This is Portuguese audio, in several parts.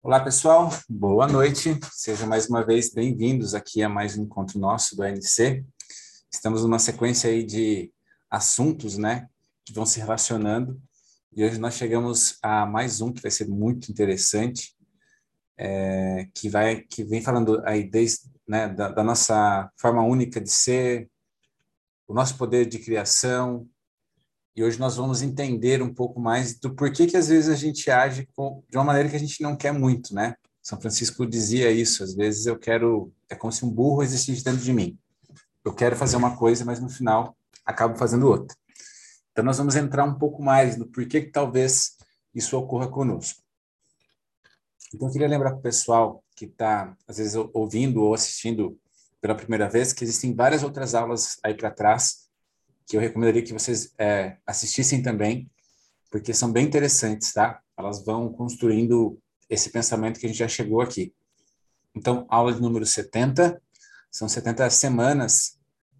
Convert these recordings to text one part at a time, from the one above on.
Olá, pessoal. Boa noite. Sejam mais uma vez bem-vindos aqui a mais um encontro nosso do ANC. Estamos numa sequência aí de assuntos, né, que vão se relacionando. E hoje nós chegamos a mais um que vai ser muito interessante, é, que vai, que vem falando aí desde, né, da, da nossa forma única de ser, o nosso poder de criação, e hoje nós vamos entender um pouco mais do porquê que às vezes a gente age com, de uma maneira que a gente não quer muito, né? São Francisco dizia isso, às vezes eu quero, é como se um burro existisse dentro de mim. Eu quero fazer uma coisa, mas no final acabo fazendo outra. Então nós vamos entrar um pouco mais no porquê que talvez isso ocorra conosco. Então eu queria lembrar para o pessoal que está, às vezes, ouvindo ou assistindo pela primeira vez, que existem várias outras aulas aí para trás que eu recomendaria que vocês é, assistissem também, porque são bem interessantes, tá? Elas vão construindo esse pensamento que a gente já chegou aqui. Então, aula de número 70, são 70 semanas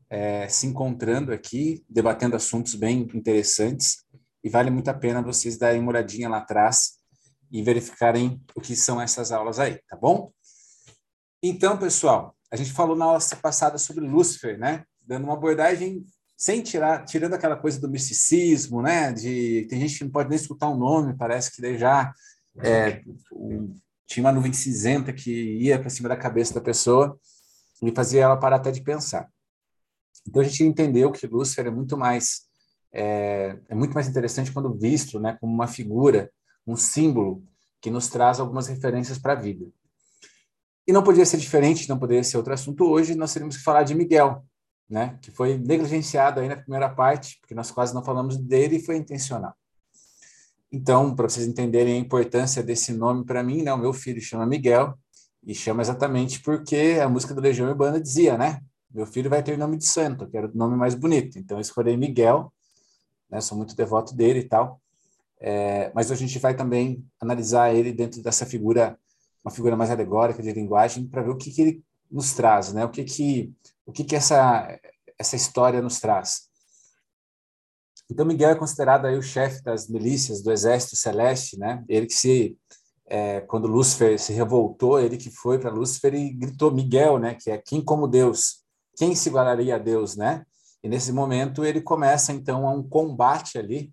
é, se encontrando aqui, debatendo assuntos bem interessantes, e vale muito a pena vocês darem uma olhadinha lá atrás e verificarem o que são essas aulas aí, tá bom? Então, pessoal, a gente falou na aula passada sobre Lúcifer, né? Dando uma abordagem sem tirar, tirando aquela coisa do misticismo, né? De tem gente que não pode nem escutar o um nome, parece que já é, tinha uma nuvem cinzenta que ia para cima da cabeça da pessoa e fazia ela parar até de pensar. Então a gente entendeu que Lúcifer é muito mais é, é muito mais interessante quando visto, né, como uma figura, um símbolo que nos traz algumas referências para a vida. E não podia ser diferente, não poderia ser outro assunto hoje. Nós teríamos que falar de Miguel, né? Que foi negligenciado aí na primeira parte, porque nós quase não falamos dele e foi intencional. Então, para vocês entenderem a importância desse nome para mim, né? O meu filho chama Miguel e chama exatamente porque a música do Legião Urbana dizia, né? Meu filho vai ter o nome de santo, que era o nome mais bonito. Então, eu escolhi Miguel, né? Sou muito devoto dele e tal. É, mas a gente vai também analisar ele dentro dessa figura, uma figura mais alegórica de linguagem, para ver o que, que ele nos traz, né? O que que o que que essa essa história nos traz? Então Miguel é considerado aí o chefe das milícias do exército celeste, né? Ele que se é, quando Lúcifer se revoltou, ele que foi para Lúcifer e gritou Miguel, né? Que é quem como Deus, quem se igualaria a Deus, né? E nesse momento ele começa então a um combate ali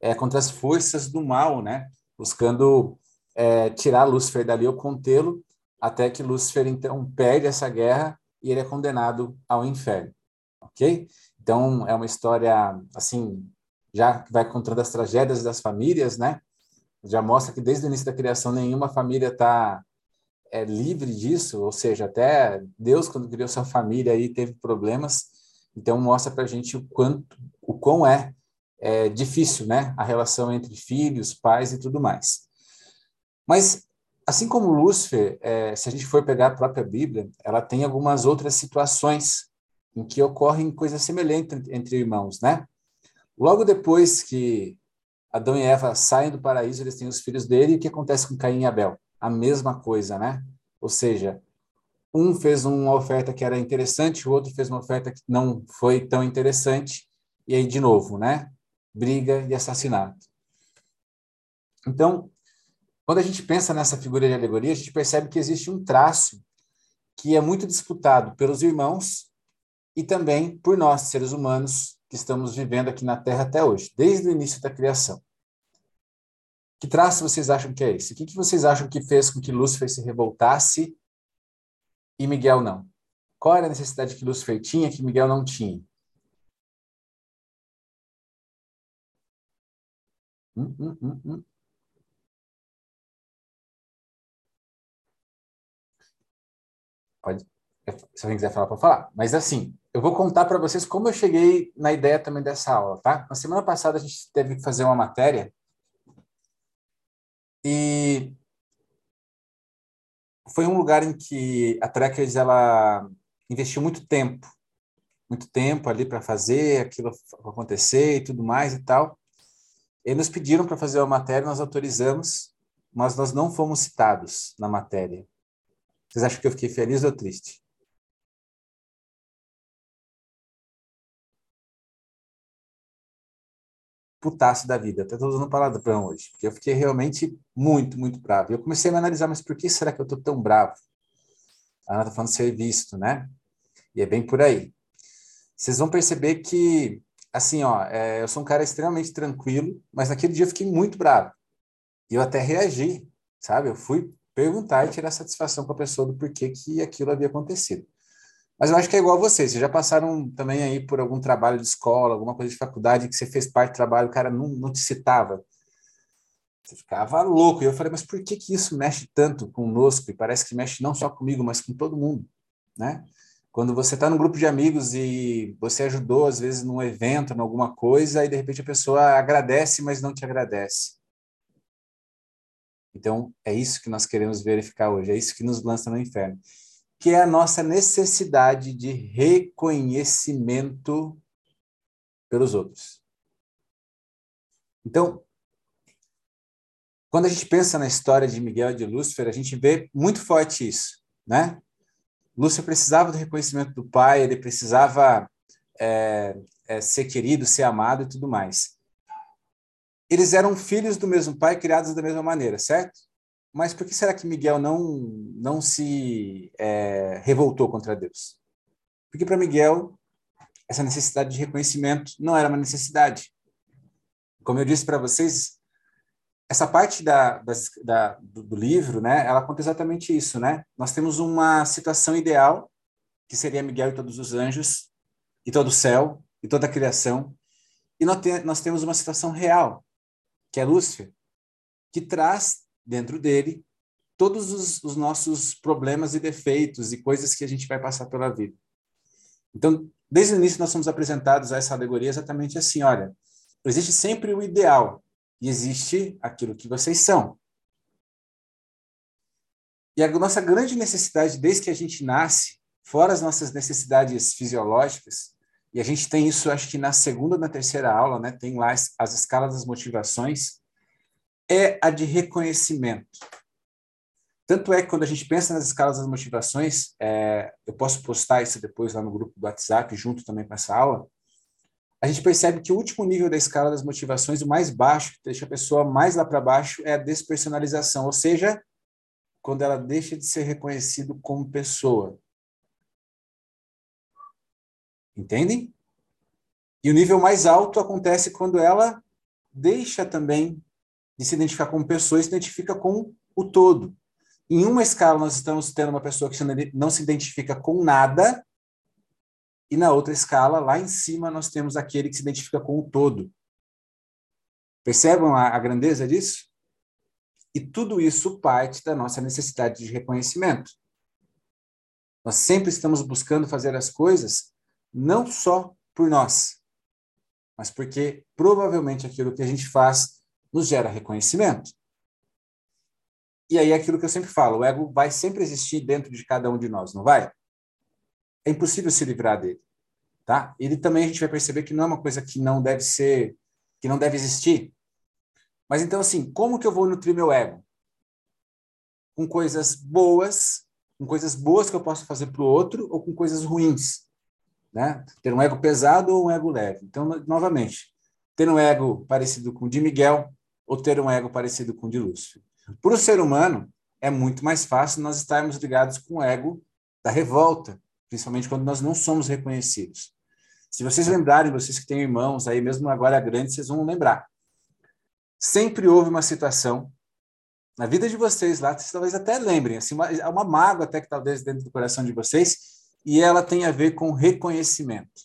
é, contra as forças do mal, né? Buscando é, tirar Lúcifer dali ou contê-lo até que Lúcifer então perde essa guerra e ele é condenado ao inferno, ok? Então é uma história assim já vai contando as tragédias das famílias, né? Já mostra que desde o início da criação nenhuma família está é, livre disso, ou seja, até Deus quando criou sua família aí teve problemas. Então mostra para a gente o quanto, o quão é, é difícil, né? A relação entre filhos, pais e tudo mais. Mas assim como Lúcifer, é, se a gente for pegar a própria Bíblia, ela tem algumas outras situações em que ocorrem coisas semelhantes entre irmãos, né? Logo depois que Adão e Eva saem do paraíso, eles têm os filhos dele, e o que acontece com Caim e Abel? A mesma coisa, né? Ou seja, um fez uma oferta que era interessante, o outro fez uma oferta que não foi tão interessante, e aí, de novo, né? Briga e assassinato. Então, quando a gente pensa nessa figura de alegoria, a gente percebe que existe um traço que é muito disputado pelos irmãos e também por nós, seres humanos, que estamos vivendo aqui na Terra até hoje, desde o início da criação. Que traço vocês acham que é esse? O que, vocês acham que fez com que Lúcifer se revoltasse e Miguel não? Qual era a necessidade que Lúcifer tinha que Miguel não tinha? Hum, hum, hum, hum. Pode, se alguém quiser falar, pode falar. Mas assim, eu vou contar para vocês como eu cheguei na ideia também dessa aula, tá? Na semana passada a gente teve que fazer uma matéria e foi um lugar em que a Trekkers ela investiu muito tempo, muito tempo ali para fazer aquilo acontecer e tudo mais e tal. E nos pediram para fazer uma matéria, nós autorizamos, mas nós não fomos citados na matéria. Vocês acham que eu fiquei feliz ou triste? putaço da vida. Até estou usando palavrão hoje, porque eu fiquei realmente muito, muito bravo. E eu comecei a me analisar, mas por que será que eu estou tão bravo? A Ana está falando ser visto, né? E é bem por aí. Vocês vão perceber que, assim, ó, é, eu sou um cara extremamente tranquilo, mas naquele dia eu fiquei muito bravo. E eu até reagi, sabe? Eu fui perguntar e tirar satisfação com a pessoa do porquê que aquilo havia acontecido. Mas eu acho que é igual a vocês. Vocês já passaram também aí por algum trabalho de escola, alguma coisa de faculdade que você fez parte do trabalho, o cara não, não te citava. Você ficava louco. E eu falei, mas por que, que isso mexe tanto conosco? E parece que mexe não só comigo, mas com todo mundo, né? Quando você está num grupo de amigos e você ajudou, às vezes, num evento, em alguma coisa, e de repente a pessoa agradece, mas não te agradece. Então, é isso que nós queremos verificar hoje, é isso que nos lança no inferno que é a nossa necessidade de reconhecimento pelos outros. Então, quando a gente pensa na história de Miguel e de Lúcifer, a gente vê muito forte isso, né? Lúcifer precisava do reconhecimento do pai, ele precisava é, é, ser querido, ser amado e tudo mais. Eles eram filhos do mesmo pai, criados da mesma maneira, certo? Mas por que será que Miguel não, não se é, revoltou contra Deus? Porque para Miguel, essa necessidade de reconhecimento não era uma necessidade. Como eu disse para vocês, essa parte da, da, do, do, livro, né, ela conta exatamente isso, né? Nós temos uma situação ideal, que seria Miguel e todos os anjos, e todo o céu, e toda a criação, e nós, te, nós temos uma situação real, que é Lúcifer, que traz dentro dele todos os, os, nossos problemas e defeitos e coisas que a gente vai passar pela vida. Então, desde o início nós somos apresentados a essa alegoria exatamente assim, olha, existe sempre o ideal e existe aquilo que vocês são. E a nossa grande necessidade desde que a gente nasce, fora as nossas necessidades fisiológicas, e a gente tem isso acho que na segunda na terceira aula, né, tem lá as, as escalas das motivações, é a de reconhecimento. Tanto é que quando a gente pensa nas escalas das motivações, é, eu posso postar isso depois lá no grupo do WhatsApp, junto também com essa aula, a gente percebe que o último nível da escala das motivações, o mais baixo, que deixa a pessoa mais lá para baixo, é a despersonalização, ou seja, quando ela deixa de ser reconhecido como pessoa. Entendem? E o nível mais alto acontece quando ela deixa também de se identificar como pessoa e se identifica com o todo. Em uma escala, nós estamos tendo uma pessoa que não se identifica com nada, e na outra escala, lá em cima, nós temos aquele que se identifica com o todo. Percebam a, a grandeza disso? E tudo isso parte da nossa necessidade de reconhecimento. Nós sempre estamos buscando fazer as coisas não só por nós, mas porque provavelmente aquilo que a gente faz nos gera reconhecimento. E aí é aquilo que eu sempre falo, o ego vai sempre existir dentro de cada um de nós, não vai? É impossível se livrar dele, tá? Ele também a gente vai perceber que não é uma coisa que não deve ser, que não deve existir. Mas então assim, como que eu vou nutrir meu ego? Com coisas boas, com coisas boas que eu posso fazer para o outro ou com coisas ruins, né? Ter um ego pesado ou um ego leve. Então, novamente, ter um ego parecido com o de Miguel, ou ter um ego parecido com o de Lúcifer. Para o ser humano, é muito mais fácil nós estarmos ligados com o ego da revolta, principalmente quando nós não somos reconhecidos. Se vocês lembrarem, vocês que têm irmãos aí, mesmo agora grande, vocês vão lembrar. Sempre houve uma situação na vida de vocês lá, vocês talvez até lembrem, assim, uma, uma mágoa até que talvez dentro do coração de vocês, e ela tem a ver com reconhecimento.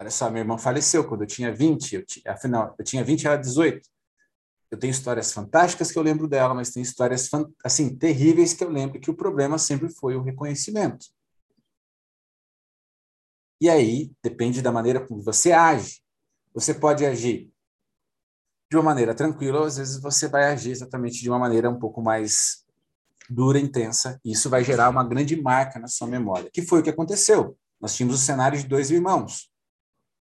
Olha só, minha irmã faleceu quando eu tinha 20, eu tinha, afinal, eu tinha 20 e ela 18. Eu tenho histórias fantásticas que eu lembro dela, mas tem histórias assim terríveis que eu lembro que o problema sempre foi o reconhecimento. E aí depende da maneira como você age. Você pode agir de uma maneira tranquila, às vezes você vai agir exatamente de uma maneira um pouco mais dura, intensa, e isso vai gerar uma grande marca na sua memória. Que foi o que aconteceu? Nós tínhamos o cenário de dois irmãos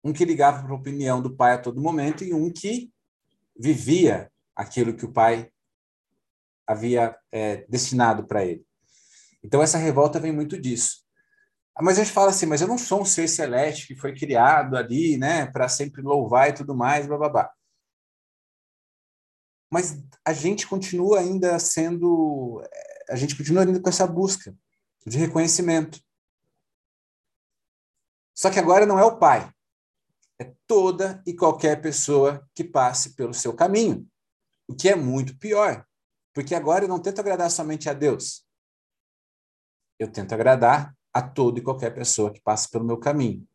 um que ligava para a opinião do pai a todo momento e um que vivia aquilo que o pai havia é, destinado para ele. Então, essa revolta vem muito disso. Mas a gente fala assim, mas eu não sou um ser celeste que foi criado ali, né, para sempre louvar e tudo mais, blá, blá, blá. Mas a gente continua ainda sendo, a gente continua ainda com essa busca de reconhecimento. Só que agora não é o pai, é toda e qualquer pessoa que passe pelo seu caminho, o que é muito pior, porque agora eu não tento agradar somente a Deus, eu tento agradar a toda e qualquer pessoa que passa pelo meu caminho.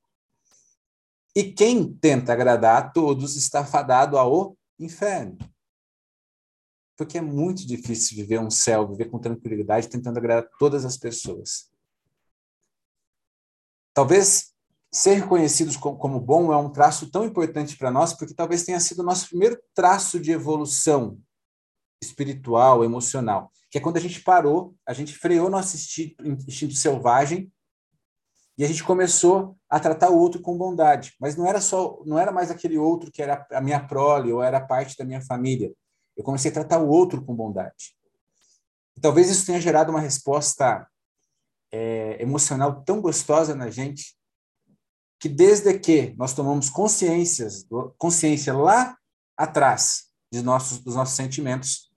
E quem tenta agradar a todos está fadado ao inferno. Porque é muito difícil viver um céu, viver com tranquilidade, tentando agradar todas as pessoas. Talvez ser reconhecidos como bom é um traço tão importante para nós, porque talvez tenha sido o nosso primeiro traço de evolução espiritual, emocional, que é quando a gente parou, a gente freou nosso instinto, instinto selvagem e a gente começou a tratar o outro com bondade. Mas não era só, não era mais aquele outro que era a minha prole ou era parte da minha família. Eu comecei a tratar o outro com bondade. Talvez isso tenha gerado uma resposta é, emocional tão gostosa na gente que desde que nós tomamos consciências, consciência lá atrás de nossos, dos nossos sentimentos,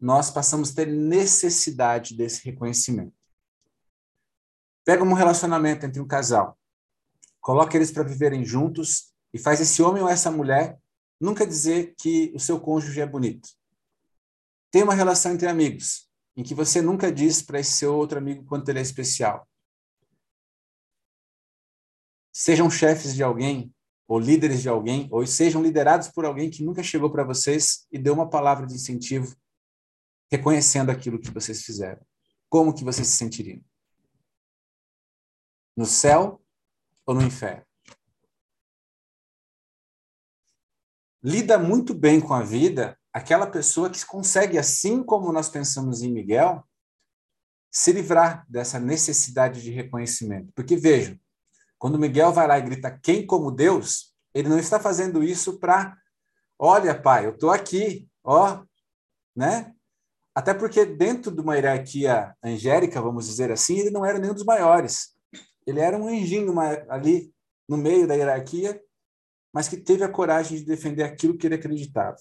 nós passamos a ter necessidade desse reconhecimento. Pega um relacionamento entre um casal, coloca eles para viverem juntos e faz esse homem ou essa mulher nunca dizer que o seu cônjuge é bonito. Tem uma relação entre amigos, em que você nunca diz para esse seu outro amigo quanto ele é especial. Sejam chefes de alguém, ou líderes de alguém, ou sejam liderados por alguém que nunca chegou para vocês e deu uma palavra de incentivo, reconhecendo aquilo que vocês fizeram. Como que vocês se sentiriam? No céu ou no inferno? Lida muito bem com a vida aquela pessoa que consegue, assim como nós pensamos em Miguel, se livrar dessa necessidade de reconhecimento. Porque vejam, quando Miguel vai lá e grita quem como Deus, ele não está fazendo isso para, olha, pai, eu estou aqui, ó, né? Até porque dentro de uma hierarquia angélica, vamos dizer assim, ele não era nenhum dos maiores. Ele era um anjinho ali no meio da hierarquia, mas que teve a coragem de defender aquilo que ele acreditava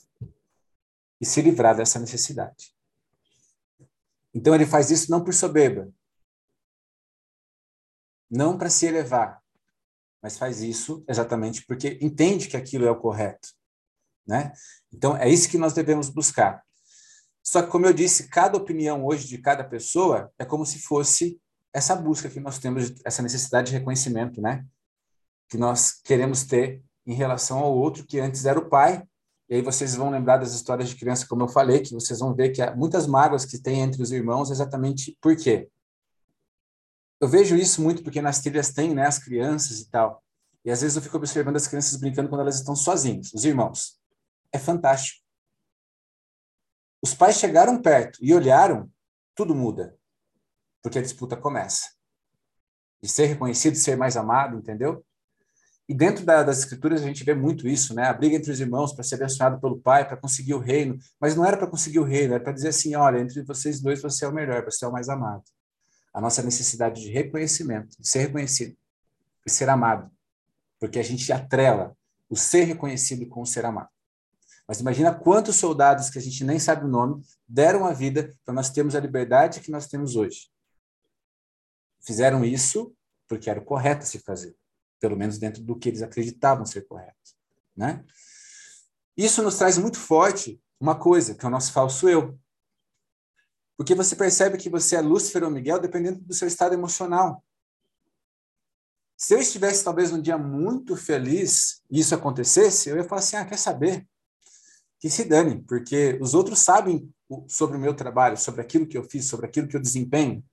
e se livrar dessa necessidade. Então ele faz isso não por soberba, não para se elevar, mas faz isso exatamente porque entende que aquilo é o correto, né? Então é isso que nós devemos buscar. Só que como eu disse, cada opinião hoje de cada pessoa é como se fosse essa busca que nós temos, essa necessidade de reconhecimento, né? Que nós queremos ter em relação ao outro que antes era o pai. E aí vocês vão lembrar das histórias de criança, como eu falei, que vocês vão ver que há muitas mágoas que tem entre os irmãos, exatamente por quê? Eu vejo isso muito porque nas trilhas tem, né, as crianças e tal. E às vezes eu fico observando as crianças brincando quando elas estão sozinhas, os irmãos. É fantástico. Os pais chegaram perto e olharam, tudo muda. Porque a disputa começa. De ser reconhecido, de ser mais amado, entendeu? E dentro da, das escrituras a gente vê muito isso, né? A briga entre os irmãos para ser abençoado pelo pai, para conseguir o reino. Mas não era para conseguir o reino, era para dizer assim: olha, entre vocês dois você é o melhor, você é o mais amado a nossa necessidade de reconhecimento, de ser reconhecido e ser amado, porque a gente atrela o ser reconhecido com o ser amado. Mas imagina quantos soldados que a gente nem sabe o nome deram a vida para nós termos a liberdade que nós temos hoje. Fizeram isso porque era o correto se fazer, pelo menos dentro do que eles acreditavam ser correto, né? Isso nos traz muito forte uma coisa, que é o nosso falso eu. Porque você percebe que você é Lúcifer ou Miguel dependendo do seu estado emocional. Se eu estivesse talvez um dia muito feliz e isso acontecesse, eu ia falar assim: ah, quer saber? Que se dane, porque os outros sabem sobre o meu trabalho, sobre aquilo que eu fiz, sobre aquilo que eu desempenho.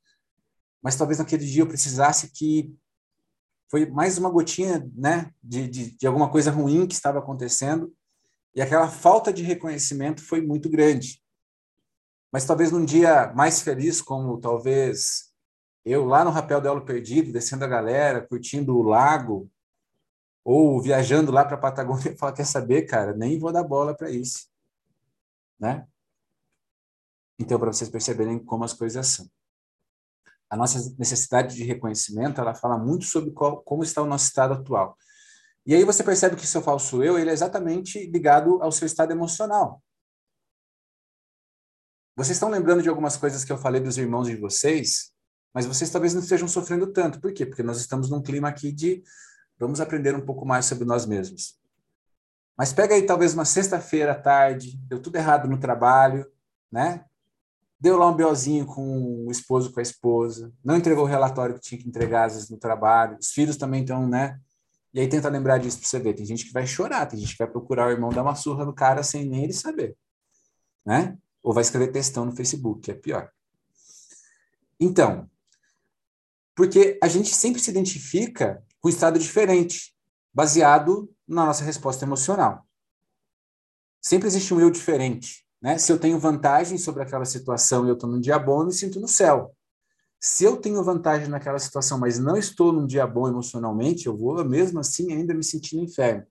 Mas talvez naquele dia eu precisasse que foi mais uma gotinha né, de, de, de alguma coisa ruim que estava acontecendo e aquela falta de reconhecimento foi muito grande. Mas talvez num dia mais feliz, como talvez eu lá no Rapel do Elo Perdido, descendo a galera, curtindo o lago, ou viajando lá para a Patagônia, e falar, quer saber, cara, nem vou dar bola para isso. Né? Então, para vocês perceberem como as coisas são. A nossa necessidade de reconhecimento, ela fala muito sobre qual, como está o nosso estado atual. E aí você percebe que seu falso eu, ele é exatamente ligado ao seu estado emocional. Vocês estão lembrando de algumas coisas que eu falei dos irmãos de vocês, mas vocês talvez não estejam sofrendo tanto. Por quê? Porque nós estamos num clima aqui de vamos aprender um pouco mais sobre nós mesmos. Mas pega aí talvez uma sexta-feira à tarde, deu tudo errado no trabalho, né? Deu lá um BOzinho com o esposo, com a esposa, não entregou o relatório que tinha que entregar às vezes no trabalho, os filhos também estão, né? E aí tenta lembrar disso para você ver. Tem gente que vai chorar, tem gente que vai procurar o irmão dar uma surra no cara sem nem ele saber, né? Ou vai escrever textão no Facebook, que é pior. Então, porque a gente sempre se identifica com um estado diferente, baseado na nossa resposta emocional. Sempre existe um eu diferente. Né? Se eu tenho vantagem sobre aquela situação e eu estou num dia bom, eu me sinto no céu. Se eu tenho vantagem naquela situação, mas não estou num dia bom emocionalmente, eu vou mesmo assim ainda me sentir no inferno.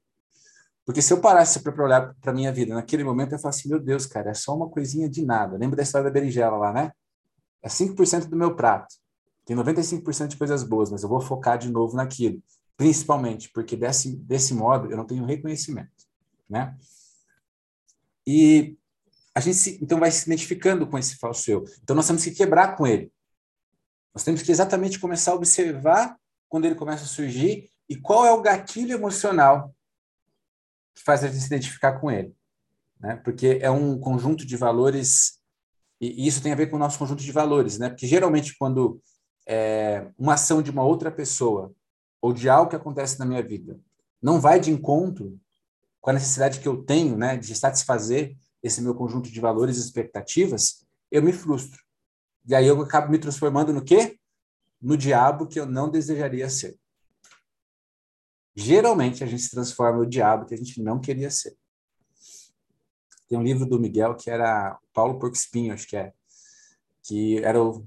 Porque se eu parasse para olhar para a minha vida naquele momento, eu falo assim: meu Deus, cara, é só uma coisinha de nada. Lembra da história da berinjela lá, né? É 5% do meu prato. Tem 95% de coisas boas, mas eu vou focar de novo naquilo. Principalmente porque desse, desse modo eu não tenho reconhecimento, né? E a gente se, então vai se identificando com esse falso eu. Então nós temos que quebrar com ele. Nós temos que exatamente começar a observar quando ele começa a surgir e qual é o gatilho emocional que faz a gente se identificar com ele. Né? Porque é um conjunto de valores, e isso tem a ver com o nosso conjunto de valores, né? Porque geralmente quando é, uma ação de uma outra pessoa ou de algo que acontece na minha vida não vai de encontro com a necessidade que eu tenho, né, de satisfazer esse meu conjunto de valores e expectativas, eu me frustro. E aí eu acabo me transformando no quê? No diabo que eu não desejaria ser. Geralmente a gente se transforma no diabo que a gente não queria ser. Tem um livro do Miguel que era Paulo Porco Espinho, acho que é, que era o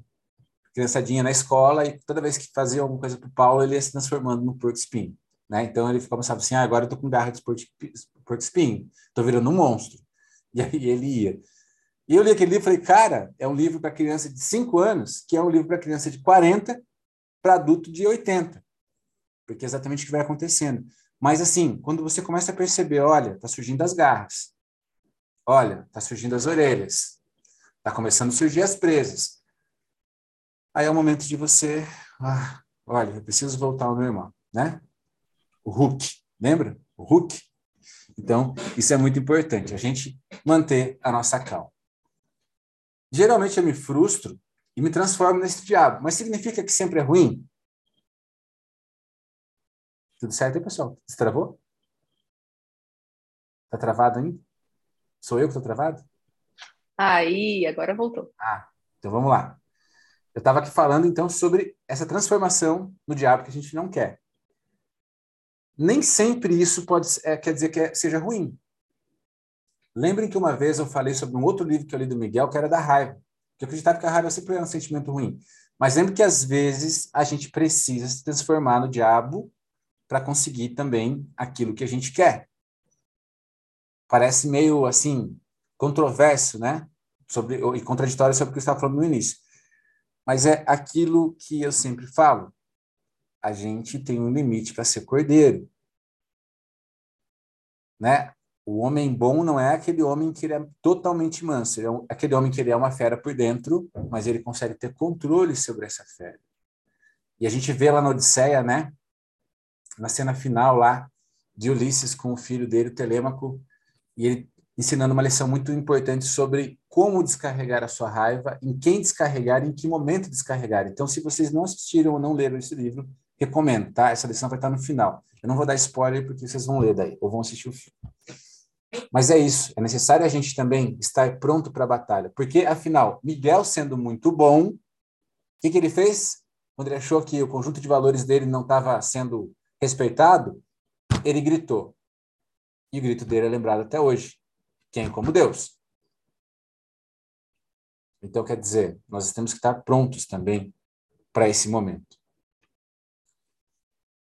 criançadinha na escola e toda vez que fazia alguma coisa para o Paulo ele ia se transformando no Porco Espinho. Né? Então ele começava assim, ah, agora eu tô com garra de porco espinho, tô virando um monstro. E aí ele ia. E eu li aquele livro e falei, cara, é um livro para criança de 5 anos, que é um livro para criança de 40 para adulto de 80. Porque é exatamente o que vai acontecendo. Mas assim, quando você começa a perceber, olha, tá surgindo as garras. Olha, tá surgindo as orelhas. Tá começando a surgir as presas. Aí é o momento de você, ah, olha, eu preciso voltar ao meu irmão, né? O Hulk, lembra? O Hulk. Então, isso é muito importante, a gente manter a nossa calma. Geralmente eu me frustro e me transformo nesse diabo. Mas significa que sempre é ruim? Tudo certo aí, pessoal? Destravou? Tá travado ainda? Sou eu que estou travado? Aí, agora voltou. Ah, então vamos lá. Eu estava aqui falando então sobre essa transformação no diabo que a gente não quer. Nem sempre isso pode é, quer dizer que é, seja ruim. Lembrem que uma vez eu falei sobre um outro livro que eu li do Miguel, que era da raiva. Que eu acreditava que a raiva sempre era um sentimento ruim. Mas lembre que às vezes a gente precisa se transformar no diabo para conseguir também aquilo que a gente quer. Parece meio assim controverso, né? Sobre e contraditório sobre o que eu estava falando no início. Mas é aquilo que eu sempre falo. A gente tem um limite para ser cordeiro. Né? O homem bom não é aquele homem que ele é totalmente manso, é aquele homem que ele é uma fera por dentro, mas ele consegue ter controle sobre essa fera. E a gente vê lá na Odisseia, né? Na cena final lá de Ulisses com o filho dele, o Telêmaco, e ele ensinando uma lição muito importante sobre como descarregar a sua raiva, em quem descarregar, em que momento descarregar. Então, se vocês não assistiram ou não leram esse livro, recomendo, tá? Essa lição vai estar no final. Eu não vou dar spoiler porque vocês vão ler daí, ou vão assistir o filme. Mas é isso, é necessário a gente também estar pronto para a batalha, porque afinal, Miguel sendo muito bom, o que, que ele fez? Quando ele achou que o conjunto de valores dele não estava sendo respeitado, ele gritou. E o grito dele é lembrado até hoje. Quem como Deus? Então, quer dizer, nós temos que estar prontos também para esse momento.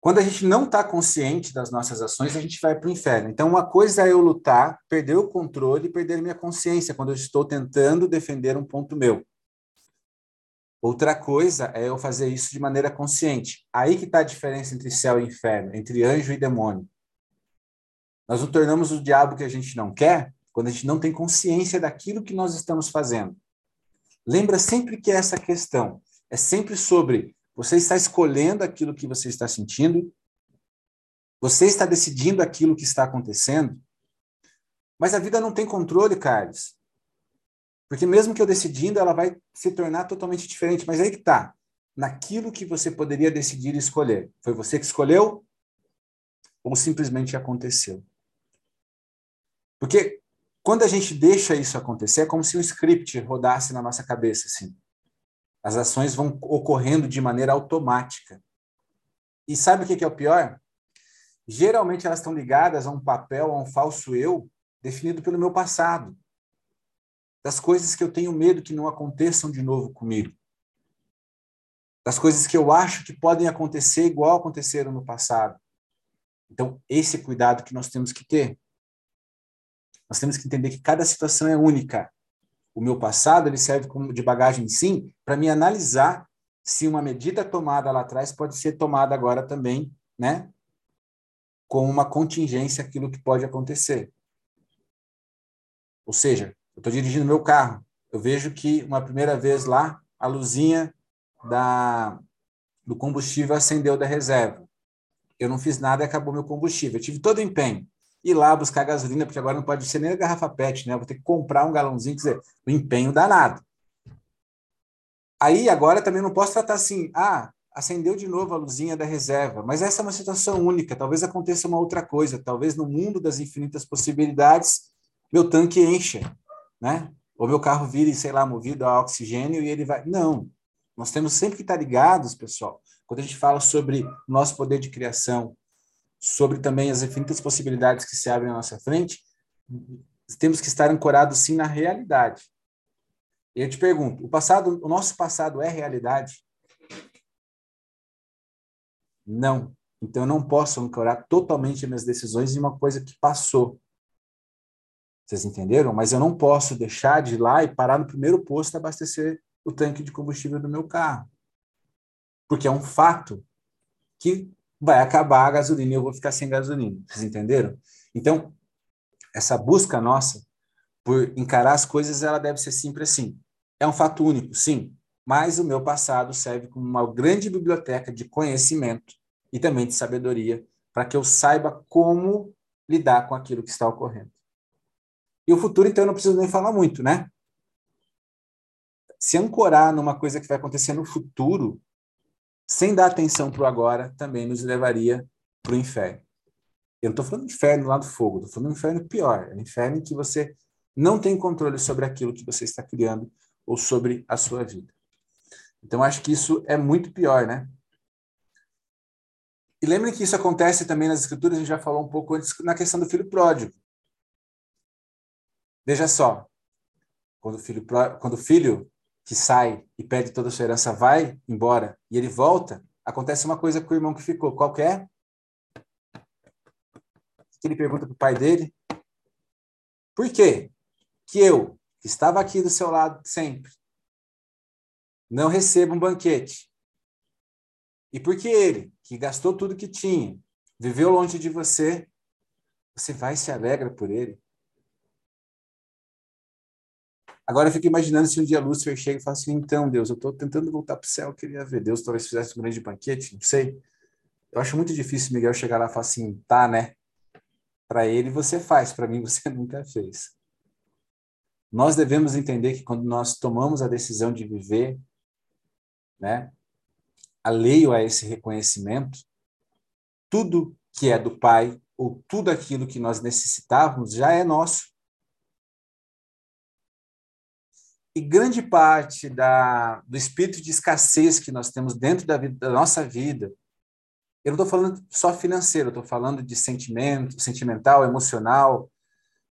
Quando a gente não está consciente das nossas ações, a gente vai para o inferno. Então, uma coisa é eu lutar, perder o controle perder minha consciência quando eu estou tentando defender um ponto meu. Outra coisa é eu fazer isso de maneira consciente. Aí que está a diferença entre céu e inferno, entre anjo e demônio. Nós nos tornamos o diabo que a gente não quer quando a gente não tem consciência daquilo que nós estamos fazendo. Lembra sempre que essa questão é sempre sobre você está escolhendo aquilo que você está sentindo, você está decidindo aquilo que está acontecendo, mas a vida não tem controle, Carlos. Porque mesmo que eu decidindo, ela vai se tornar totalmente diferente. Mas aí que tá. Naquilo que você poderia decidir e escolher. Foi você que escolheu? Ou simplesmente aconteceu? Porque quando a gente deixa isso acontecer, é como se um script rodasse na nossa cabeça, assim. As ações vão ocorrendo de maneira automática. E sabe o que é o pior? Geralmente elas estão ligadas a um papel, a um falso eu, definido pelo meu passado das coisas que eu tenho medo que não aconteçam de novo comigo, das coisas que eu acho que podem acontecer igual aconteceram no passado. Então, esse cuidado que nós temos que ter. Nós temos que entender que cada situação é única. O meu passado ele serve como de bagagem, sim, para me analisar se uma medida tomada lá atrás pode ser tomada agora também, né? Com uma contingência aquilo que pode acontecer. Ou seja, eu estou dirigindo meu carro. Eu vejo que uma primeira vez lá, a luzinha da, do combustível acendeu da reserva. Eu não fiz nada e acabou meu combustível. Eu tive todo o empenho. Ir lá buscar gasolina, porque agora não pode ser nem a garrafa PET, né? Vou ter que comprar um galãozinho, quer dizer, o empenho danado. Aí agora também não posso tratar assim, ah, acendeu de novo a luzinha da reserva. Mas essa é uma situação única. Talvez aconteça uma outra coisa. Talvez no mundo das infinitas possibilidades, meu tanque encha né? Ou meu carro vire, sei lá, movido a oxigênio e ele vai. Não. Nós temos sempre que estar ligados, pessoal, quando a gente fala sobre nosso poder de criação, sobre também as infinitas possibilidades que se abrem à nossa frente, temos que estar ancorados sim na realidade. E eu te pergunto, o passado, o nosso passado é realidade? Não. Então eu não posso ancorar totalmente minhas decisões em uma coisa que passou. Vocês entenderam? Mas eu não posso deixar de ir lá e parar no primeiro posto abastecer o tanque de combustível do meu carro. Porque é um fato que vai acabar a gasolina e eu vou ficar sem gasolina. Vocês entenderam? Então, essa busca nossa por encarar as coisas, ela deve ser sempre assim. É um fato único, sim, mas o meu passado serve como uma grande biblioteca de conhecimento e também de sabedoria para que eu saiba como lidar com aquilo que está ocorrendo. E o futuro, então, eu não preciso nem falar muito, né? Se ancorar numa coisa que vai acontecer no futuro, sem dar atenção para o agora, também nos levaria para o inferno. Eu não estou falando do inferno lá do fogo, estou falando do inferno pior. É um inferno em que você não tem controle sobre aquilo que você está criando ou sobre a sua vida. Então, acho que isso é muito pior, né? E lembrem que isso acontece também nas escrituras, a gente já falou um pouco antes na questão do filho pródigo. Veja só, quando o filho, quando o filho que sai e pede toda a sua herança vai embora e ele volta, acontece uma coisa com o irmão que ficou. Qual que é? Ele pergunta para o pai dele: Por quê que eu, que estava aqui do seu lado sempre, não recebo um banquete? E por que ele, que gastou tudo que tinha, viveu longe de você, você vai e se alegra por ele? Agora eu fico imaginando se um dia Lúcifer chega e fala assim: então, Deus, eu estou tentando voltar para o céu, eu queria ver. Deus talvez fizesse um grande banquete, não sei. Eu acho muito difícil Miguel chegar lá e falar assim: tá, né? Para ele você faz, para mim você nunca fez. Nós devemos entender que quando nós tomamos a decisão de viver, né, alheio a esse reconhecimento, tudo que é do Pai ou tudo aquilo que nós necessitávamos já é nosso. E grande parte da, do espírito de escassez que nós temos dentro da, vida, da nossa vida, eu não estou falando só financeiro, estou falando de sentimento, sentimental, emocional,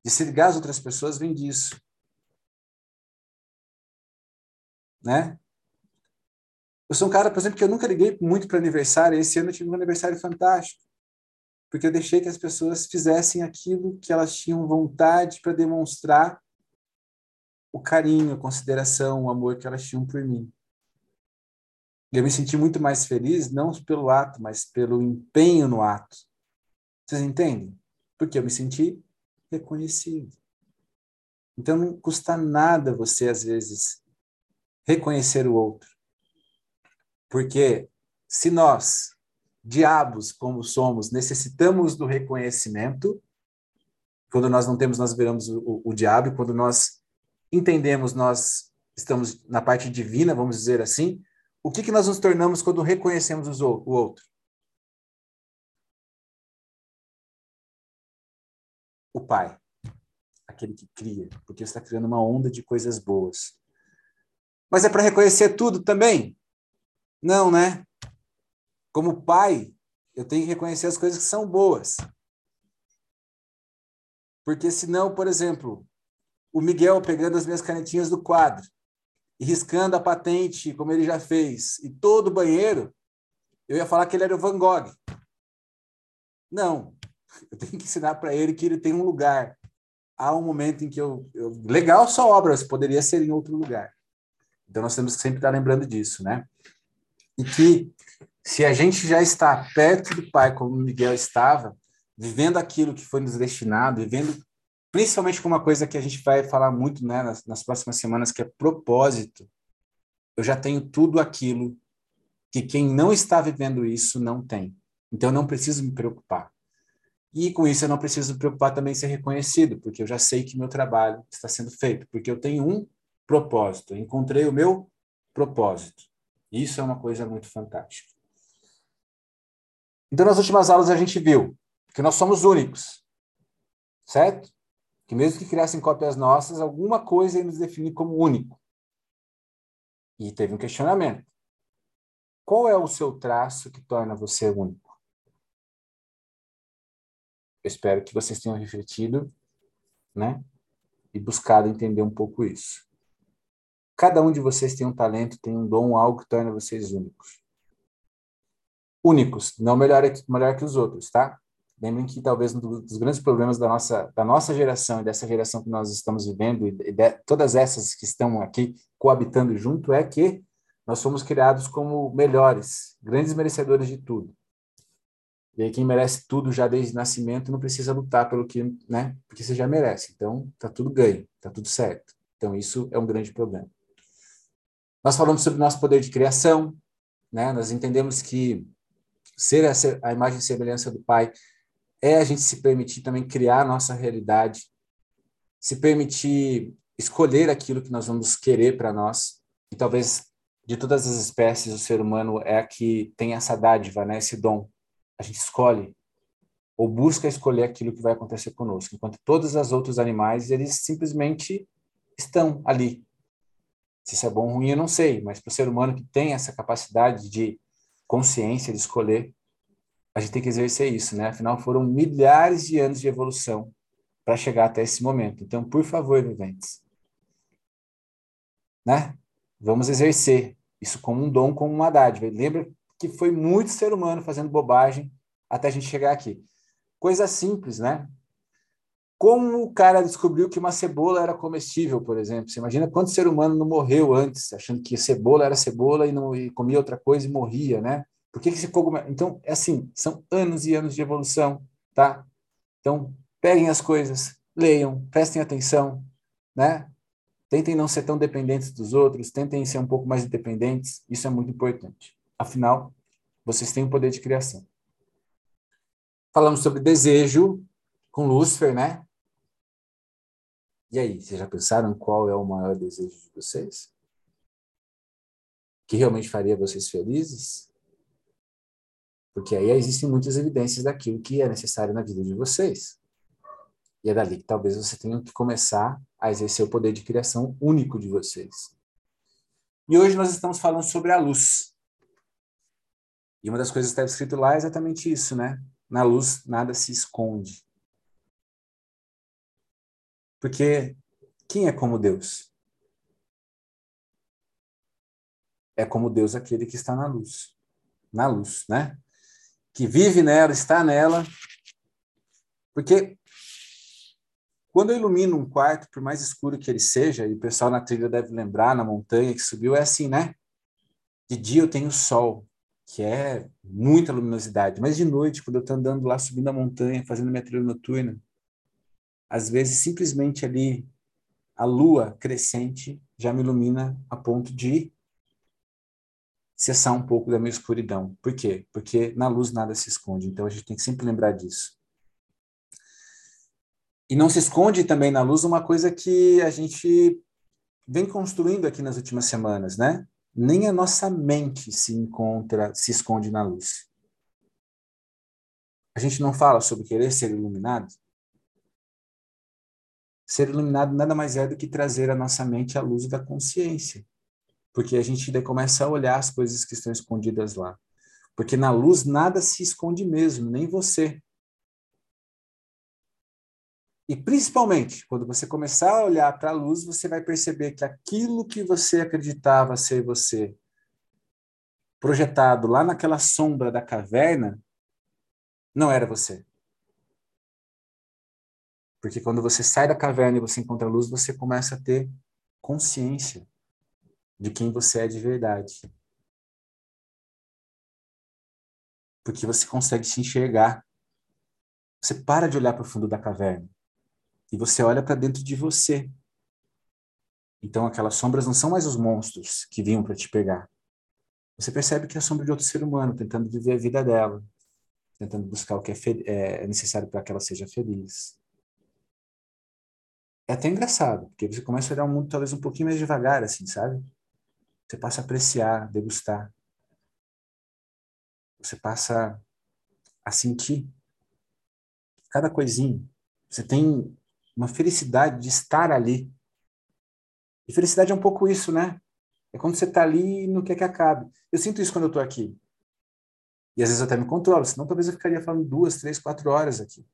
de se ligar às outras pessoas, vem disso. Né? Eu sou um cara, por exemplo, que eu nunca liguei muito para aniversário. Esse ano eu tive um aniversário fantástico. Porque eu deixei que as pessoas fizessem aquilo que elas tinham vontade para demonstrar o carinho, a consideração, o amor que elas tinham por mim. Eu me senti muito mais feliz, não pelo ato, mas pelo empenho no ato. Vocês entendem? Porque eu me senti reconhecido. Então não custa nada você, às vezes, reconhecer o outro. Porque se nós, diabos como somos, necessitamos do reconhecimento, quando nós não temos, nós viramos o, o, diabo, e quando nós entendemos, nós estamos na parte divina, vamos dizer assim, o que, que nós nos tornamos quando reconhecemos o, outro? O Pai, aquele que cria, porque está criando uma onda de coisas boas. Mas é para reconhecer tudo também? Não, né? Como pai, eu tenho que reconhecer as coisas que são boas. Porque senão, por exemplo, o Miguel pegando as minhas canetinhas do quadro e riscando a patente, como ele já fez, e todo o banheiro, eu ia falar que ele era o Van Gogh. Não. Eu tenho que ensinar para ele que ele tem um lugar. Há um momento em que eu, eu. Legal sua obra, mas poderia ser em outro lugar. Então nós temos que sempre estar lembrando disso, né? E que se a gente já está perto do Pai, como Miguel estava, vivendo aquilo que foi nos destinado, vivendo principalmente com uma coisa que a gente vai falar muito né, nas, nas próximas semanas, que é propósito. Eu já tenho tudo aquilo que quem não está vivendo isso não tem. Então eu não preciso me preocupar. E com isso eu não preciso me preocupar também em ser reconhecido, porque eu já sei que meu trabalho está sendo feito, porque eu tenho um propósito, eu encontrei o meu propósito. Isso é uma coisa muito fantástica. Então, nas últimas aulas a gente viu que nós somos únicos, certo? Que mesmo que criassem cópias nossas, alguma coisa ia nos definir como único. E teve um questionamento. Qual é o seu traço que torna você único? Eu espero que vocês tenham refletido, né? E buscado entender um pouco isso. Cada um de vocês tem um talento, tem um dom, algo que torna vocês únicos únicos, não melhor, melhor que os outros, tá? Lembrem que talvez um dos grandes problemas da nossa, da nossa geração e dessa geração que nós estamos vivendo, e de, todas essas que estão aqui coabitando junto, é que nós fomos criados como melhores, grandes merecedores de tudo. E aí quem merece tudo já desde nascimento não precisa lutar pelo que, né? Porque você já merece. Então, tá tudo ganho, tá tudo certo. Então, isso é um grande problema. Nós falamos sobre o nosso poder de criação, né? Nós entendemos que ser a, a imagem e semelhança do Pai é a gente se permitir também criar a nossa realidade, se permitir escolher aquilo que nós vamos querer para nós. E talvez de todas as espécies, o ser humano é a que tem essa dádiva, né, esse dom. A gente escolhe ou busca escolher aquilo que vai acontecer conosco, enquanto todos os outros animais, eles simplesmente estão ali. Se isso é bom ou ruim, eu não sei, mas para o ser humano que tem essa capacidade de consciência de escolher, a gente tem que exercer isso, né? Afinal, foram milhares de anos de evolução para chegar até esse momento. Então, por favor, viventes, né? Vamos exercer isso como um dom, como uma dádiva. lembra que foi muito ser humano fazendo bobagem até a gente chegar aqui. Coisa simples, né? Como o cara descobriu que uma cebola era comestível, por exemplo? Você imagina quanto ser humano não morreu antes, achando que cebola era cebola e, não, e comia outra coisa e morria, né? Por que, que esse cogumelo. Então, é assim, são anos e anos de evolução, tá? Então, peguem as coisas, leiam, prestem atenção, né? Tentem não ser tão dependentes dos outros, tentem ser um pouco mais independentes, isso é muito importante. Afinal, vocês têm o poder de criação. Falamos sobre desejo com Lúcifer, né? E aí, vocês já pensaram qual é o maior desejo de vocês? Que realmente faria vocês felizes? Porque aí existem muitas evidências daquilo que é necessário na vida de vocês. E é dali que talvez você tenha que começar a exercer o poder de criação único de vocês. E hoje nós estamos falando sobre a luz. E uma das coisas que está escrito lá é exatamente isso, né? Na luz nada se esconde. Porque quem é como Deus? É como Deus aquele que está na luz. Na luz, né? Que vive nela, está nela. Porque quando eu ilumino um quarto, por mais escuro que ele seja, e o pessoal na trilha deve lembrar, na montanha que subiu, é assim, né? De dia eu tenho sol, que é muita luminosidade, mas de noite, quando eu estou andando lá subindo a montanha, fazendo minha trilha noturna, às vezes simplesmente ali a lua crescente já me ilumina a ponto de cessar um pouco da minha escuridão. Por quê? Porque na luz nada se esconde, então a gente tem que sempre lembrar disso. E não se esconde também na luz uma coisa que a gente vem construindo aqui nas últimas semanas, né? Nem a nossa mente se encontra, se esconde na luz. A gente não fala sobre querer ser iluminado? Ser iluminado nada mais é do que trazer a nossa mente à luz da consciência. Porque a gente daí começa a olhar as coisas que estão escondidas lá. Porque na luz nada se esconde mesmo, nem você. E principalmente, quando você começar a olhar para a luz, você vai perceber que aquilo que você acreditava ser você, projetado lá naquela sombra da caverna, não era você. Porque quando você sai da caverna e você encontra a luz, você começa a ter consciência de quem você é de verdade. Porque você consegue se enxergar. Você para de olhar para o fundo da caverna e você olha para dentro de você. Então aquelas sombras não são mais os monstros que vinham para te pegar. Você percebe que é a sombra de outro ser humano tentando viver a vida dela, tentando buscar o que é, é necessário para que ela seja feliz. É até engraçado, porque você começa a olhar o mundo talvez um pouquinho mais devagar, assim, sabe? Você passa a apreciar, degustar. Você passa a sentir cada coisinha. Você tem uma felicidade de estar ali. E felicidade é um pouco isso, né? É quando você está ali e não quer que acabe. Eu sinto isso quando eu estou aqui. E às vezes eu até me controlo, senão talvez eu ficaria falando duas, três, quatro horas aqui.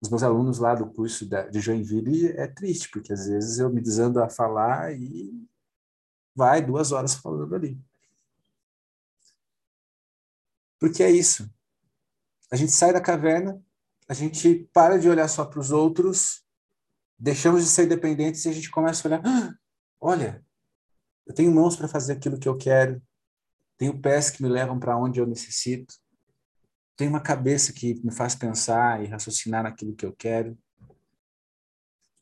Os meus alunos lá do curso de Joinville é triste, porque às vezes eu me desando a falar e vai duas horas falando ali. Porque é isso. A gente sai da caverna a gente para de olhar só para os outros, deixamos de ser dependentes e a gente começa a olhar: ah, olha, eu tenho mãos para fazer aquilo que eu quero, tenho pés que me levam para onde eu necessito, tenho uma cabeça que me faz pensar e raciocinar naquilo que eu quero,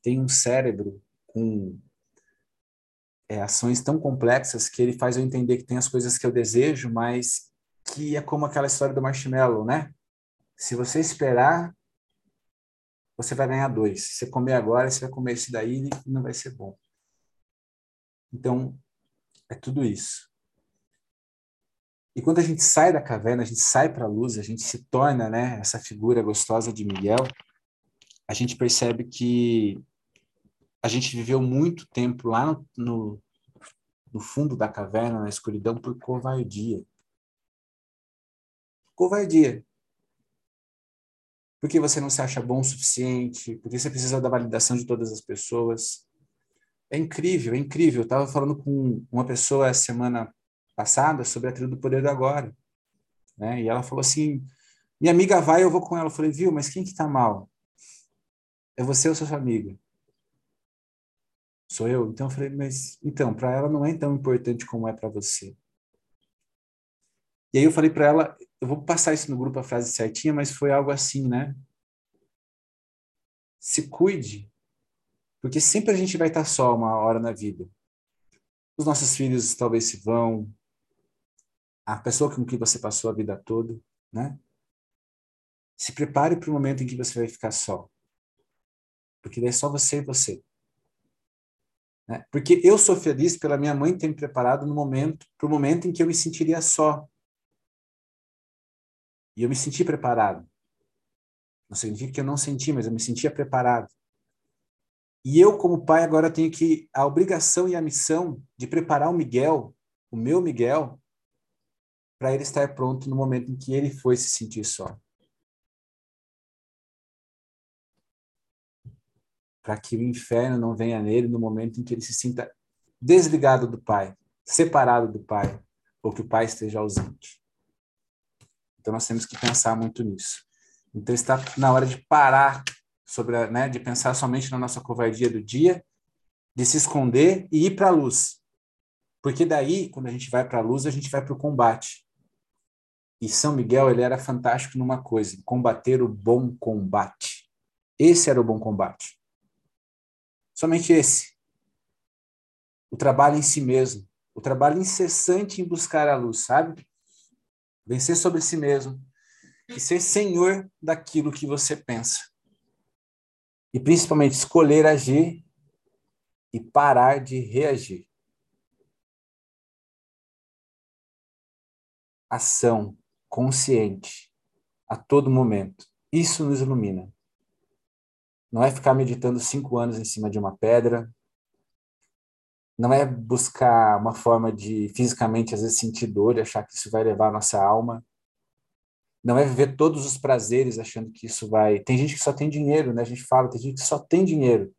tenho um cérebro com é, ações tão complexas que ele faz eu entender que tem as coisas que eu desejo, mas que é como aquela história do marshmallow, né? Se você esperar, você vai ganhar dois. Se você comer agora, você vai comer esse daí e não vai ser bom. Então, é tudo isso. E quando a gente sai da caverna, a gente sai para a luz, a gente se torna né, essa figura gostosa de Miguel, a gente percebe que a gente viveu muito tempo lá no, no, no fundo da caverna, na escuridão, por covardia. Covardia. Porque você não se acha bom o suficiente, porque você precisa da validação de todas as pessoas. É incrível, é incrível. Eu estava falando com uma pessoa semana passada sobre a trilha do poder do agora. Né? E ela falou assim: minha amiga vai, eu vou com ela. Eu falei, viu, mas quem que tá mal? É você ou sua amiga? Sou eu? Então eu falei, mas então, para ela não é tão importante como é para você. E aí eu falei para ela, eu vou passar isso no grupo a frase certinha, mas foi algo assim, né? Se cuide, porque sempre a gente vai estar só uma hora na vida. Os nossos filhos talvez se vão, a pessoa com quem você passou a vida toda, né? Se prepare para o momento em que você vai ficar só. Porque daí é só você e você. Né? Porque eu sou feliz pela minha mãe ter me preparado no momento, para o momento em que eu me sentiria só. E eu me senti preparado. Não significa que eu não senti, mas eu me sentia preparado. E eu, como pai, agora tenho que a obrigação e a missão de preparar o Miguel, o meu Miguel, para ele estar pronto no momento em que ele foi se sentir só. Para que o inferno não venha nele no momento em que ele se sinta desligado do pai, separado do pai, ou que o pai esteja ausente. Então nós temos que pensar muito nisso. Então está na hora de parar sobre, a, né, de pensar somente na nossa covardia do dia, de se esconder e ir para a luz. Porque daí, quando a gente vai para a luz, a gente vai para o combate. E São Miguel, ele era fantástico numa coisa, combater o bom combate. Esse era o bom combate. Somente esse. O trabalho em si mesmo, o trabalho incessante em buscar a luz, sabe? Vencer sobre si mesmo e ser senhor daquilo que você pensa. E principalmente escolher agir e parar de reagir. Ação consciente a todo momento. Isso nos ilumina. Não é ficar meditando cinco anos em cima de uma pedra. Não é buscar uma forma de fisicamente, às vezes, sentir dor e achar que isso vai levar a nossa alma. Não é viver todos os prazeres achando que isso vai. Tem gente que só tem dinheiro, né? A gente fala, tem gente que só tem dinheiro.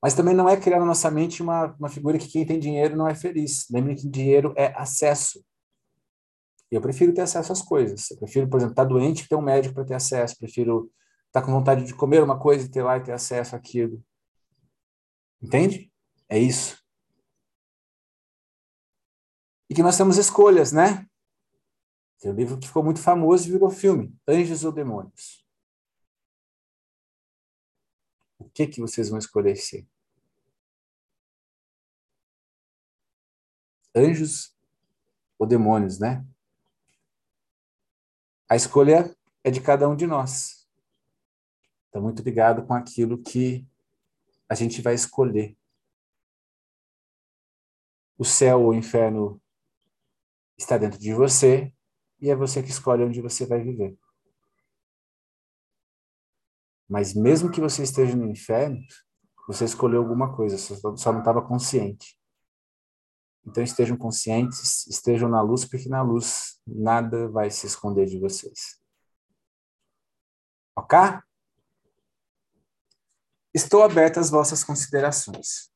Mas também não é criar na nossa mente uma, uma figura que quem tem dinheiro não é feliz. Lembre que dinheiro é acesso. Eu prefiro ter acesso às coisas. Eu prefiro, por exemplo, estar doente e ter um médico para ter acesso. Prefiro estar com vontade de comer uma coisa e ter lá e ter acesso àquilo. Entende? É isso. E que nós temos escolhas, né? Tem um livro que ficou muito famoso e virou filme, Anjos ou Demônios. O que que vocês vão escolher ser? Anjos ou demônios, né? A escolha é de cada um de nós. Está muito ligado com aquilo que a gente vai escolher. O céu ou o inferno está dentro de você e é você que escolhe onde você vai viver. Mas mesmo que você esteja no inferno, você escolheu alguma coisa, você só não estava consciente. Então estejam conscientes, estejam na luz, porque na luz nada vai se esconder de vocês. Ok? Estou aberto às vossas considerações.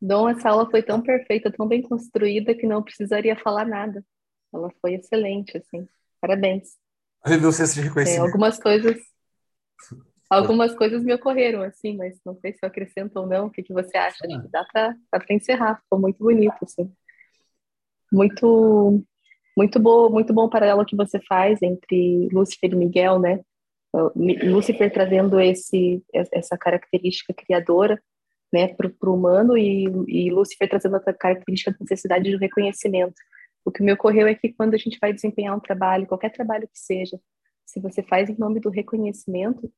Dom, essa aula foi tão perfeita, tão bem construída que não precisaria falar nada. Ela foi excelente, assim. Parabéns. Recebeu você se reconhecer. algumas coisas Algumas coisas me ocorreram, assim, mas não sei se eu acrescento ou não. O que, que você acha? Que dá para encerrar. Ficou muito bonito, assim. Muito, muito bom, muito bom paralelo que você faz entre Lúcifer e Miguel, né? Lúcifer trazendo esse, essa característica criadora, né, para o humano e, e Lúcifer trazendo essa característica da necessidade de reconhecimento. O que me ocorreu é que quando a gente vai desempenhar um trabalho, qualquer trabalho que seja, se você faz em nome do reconhecimento,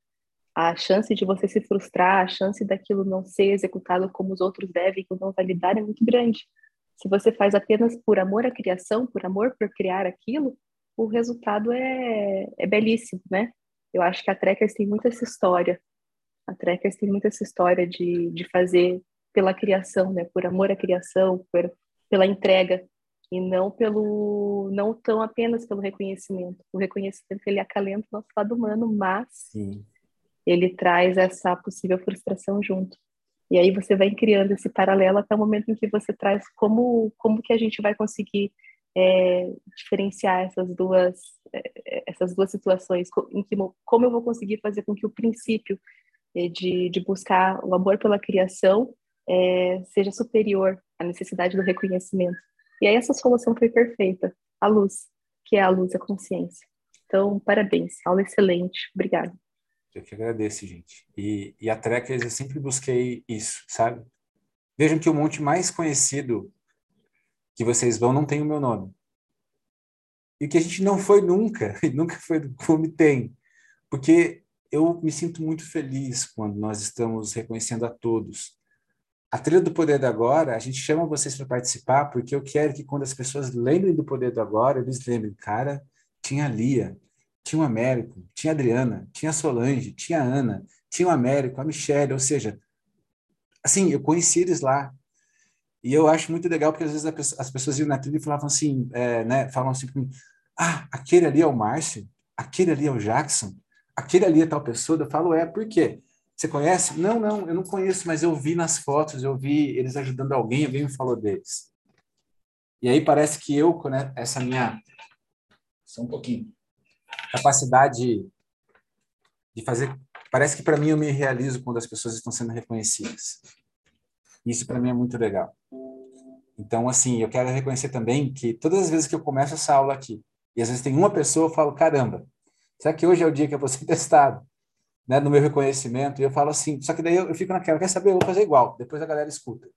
a chance de você se frustrar, a chance daquilo não ser executado como os outros devem ou não validar é muito grande. Se você faz apenas por amor à criação, por amor por criar aquilo, o resultado é, é belíssimo, né? Eu acho que a Trekkers tem muito essa história. A Trekkers tem muito essa história de, de fazer pela criação, né? Por amor à criação, por, pela entrega e não pelo não tão apenas pelo reconhecimento. O reconhecimento ele acalenta o nosso lado humano, mas Sim ele traz essa possível frustração junto. E aí você vai criando esse paralelo até o momento em que você traz como como que a gente vai conseguir é, diferenciar essas duas é, essas duas situações, em que como eu vou conseguir fazer com que o princípio é, de, de buscar o amor pela criação é, seja superior à necessidade do reconhecimento. E aí essa solução foi perfeita, a luz, que é a luz da consciência. Então, parabéns, aula excelente, obrigada. Eu que agradeço, gente. E, e a Trekkers eu sempre busquei isso, sabe? Vejam que o monte mais conhecido que vocês vão não tem o meu nome. E que a gente não foi nunca, e nunca foi do Clube tem. Porque eu me sinto muito feliz quando nós estamos reconhecendo a todos. A trilha do Poder do Agora, a gente chama vocês para participar porque eu quero que quando as pessoas lembrem do Poder do Agora, eles lembrem, cara, tinha a Lia, tinha o Américo, tinha a Adriana, tinha a Solange, tinha a Ana, tinha o Américo, a Michelle, ou seja, assim, eu conheci eles lá. E eu acho muito legal porque às vezes as pessoas iam na trilha e falavam assim, é, né, falam assim ah, aquele ali é o Márcio, aquele ali é o Jackson, aquele ali é tal pessoa. Eu falo, é, por quê? Você conhece? Não, não, eu não conheço, mas eu vi nas fotos, eu vi eles ajudando alguém, alguém me falou deles. E aí parece que eu, né, essa minha... Só um pouquinho capacidade de fazer. Parece que para mim eu me realizo quando as pessoas estão sendo reconhecidas. Isso para mim é muito legal. Então, assim, eu quero reconhecer também que todas as vezes que eu começo essa aula aqui, e às vezes tem uma pessoa, eu falo, caramba, será que hoje é o dia que eu vou ser testado? Né, no meu reconhecimento, e eu falo assim, só que daí eu, eu fico naquela, quer saber, eu vou fazer igual, depois a galera escuta.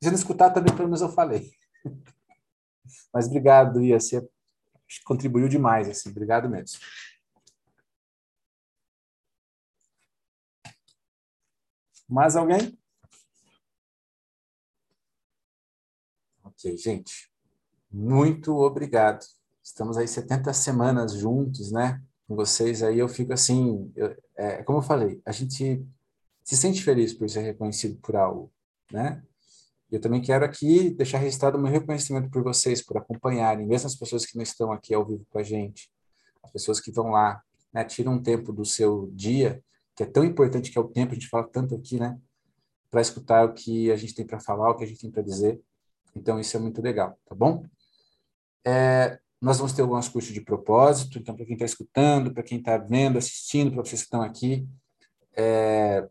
Se não escutar, também pelo menos eu falei. Mas obrigado, Ia, você contribuiu demais, assim, obrigado mesmo. Mais alguém? Gente. Muito obrigado. Estamos aí 70 semanas juntos, né? Com vocês aí, eu fico assim, eu, é, como eu falei, a gente se sente feliz por ser reconhecido por algo, né? Eu também quero aqui deixar registrado o meu reconhecimento por vocês, por acompanharem, mesmo as pessoas que não estão aqui ao vivo com a gente, as pessoas que vão lá, né, tiram um tempo do seu dia, que é tão importante que é o tempo, a gente fala tanto aqui, né? para escutar o que a gente tem para falar, o que a gente tem para dizer. Então, isso é muito legal, tá bom? É, nós vamos ter algumas cursos de propósito, então, para quem está escutando, para quem está vendo, assistindo, para vocês que estão aqui, é,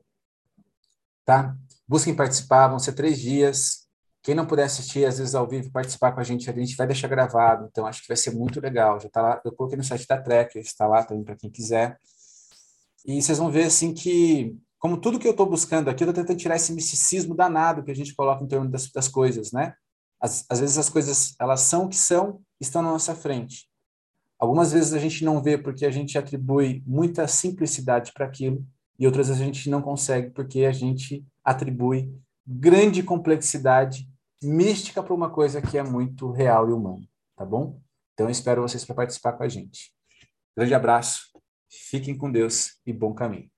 tá? Busquem participar, vão ser três dias. Quem não puder assistir, às vezes, ao vivo, participar com a gente, a gente vai deixar gravado, então acho que vai ser muito legal. Já está lá, eu coloquei no site da Trek, está lá também para quem quiser. E vocês vão ver, assim, que como tudo que eu estou buscando aqui, eu estou tentando tirar esse misticismo danado que a gente coloca em torno das, das coisas, né? Às, vezes as coisas, elas são o que são, estão na nossa frente. Algumas vezes a gente não vê porque a gente atribui muita simplicidade para aquilo, e outras vezes a gente não consegue porque a gente atribui grande complexidade mística para uma coisa que é muito real e humana, tá bom? Então espero vocês para participar com a gente. Grande abraço, fiquem com Deus e bom caminho.